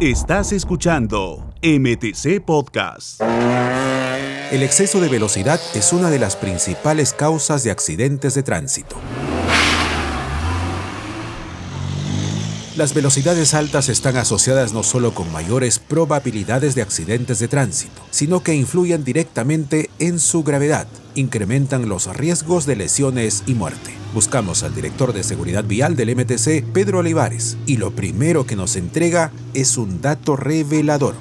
Estás escuchando MTC Podcast. El exceso de velocidad es una de las principales causas de accidentes de tránsito. Las velocidades altas están asociadas no solo con mayores probabilidades de accidentes de tránsito, sino que influyen directamente en su gravedad, incrementan los riesgos de lesiones y muerte. Buscamos al director de seguridad vial del MTC, Pedro Olivares, y lo primero que nos entrega es un dato revelador.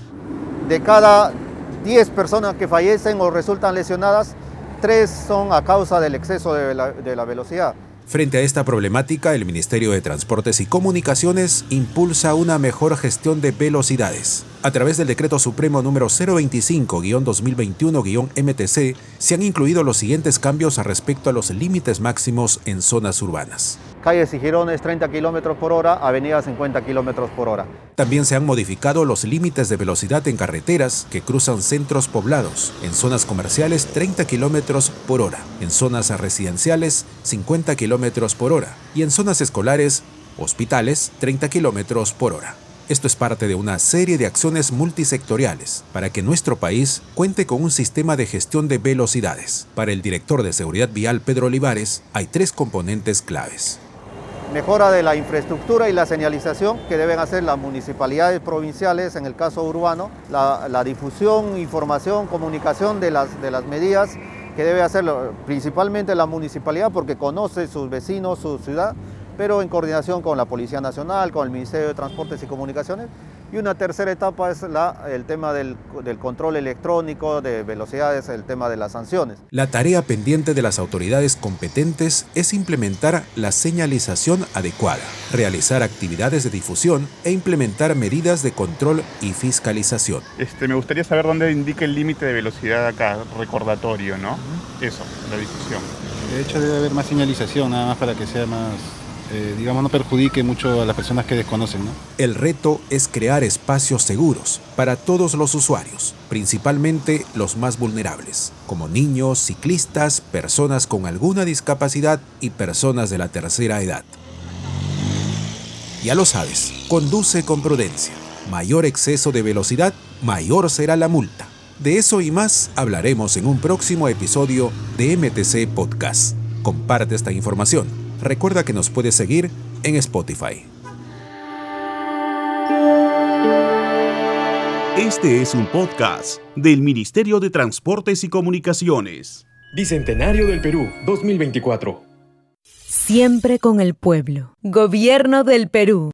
De cada 10 personas que fallecen o resultan lesionadas, 3 son a causa del exceso de la, de la velocidad. Frente a esta problemática, el Ministerio de Transportes y Comunicaciones impulsa una mejor gestión de velocidades. A través del Decreto Supremo número 025-2021-MTC, se han incluido los siguientes cambios respecto a los límites máximos en zonas urbanas. Calles y girones 30 km por hora, avenidas 50 km por hora. También se han modificado los límites de velocidad en carreteras que cruzan centros poblados. En zonas comerciales 30 km por hora, en zonas residenciales 50 km por hora y en zonas escolares, hospitales 30 km por hora. Esto es parte de una serie de acciones multisectoriales para que nuestro país cuente con un sistema de gestión de velocidades. Para el director de Seguridad Vial Pedro Olivares, hay tres componentes claves mejora de la infraestructura y la señalización que deben hacer las municipalidades provinciales, en el caso urbano, la, difusión, información, comunicación de las, de las medidas que debe hacer principalmente la municipalidad porque conoce sus vecinos, su ciudad, pero en coordinación con la Policía Nacional, con el Ministerio de Transportes y Comunicaciones y una tercera etapa es la, el tema del, del, control electrónico de velocidades, el tema de las sanciones. La tarea pendiente de las autoridades competentes es implementar la señalización adecuada, realizar actividades de difusión e implementar medidas de control y fiscalización. Este, me gustaría saber dónde indica el límite de velocidad acá, recordatorio, ¿no? Eso, la difusión. De hecho debe haber más señalización, nada más para que sea más eh, digamos, no perjudique mucho a las personas que desconocen. ¿no? El reto es crear espacios seguros para todos los usuarios, principalmente los más vulnerables, como niños, ciclistas, personas con alguna discapacidad y personas de la tercera edad. Ya lo sabes, conduce con prudencia. Mayor exceso de velocidad, mayor será la multa. De eso y más hablaremos en un próximo episodio de MTC Podcast. Comparte esta información Recuerda que nos puedes seguir en Spotify. Este es un podcast del Ministerio de Transportes y Comunicaciones. Bicentenario del Perú 2024. Siempre con el pueblo. Gobierno del Perú.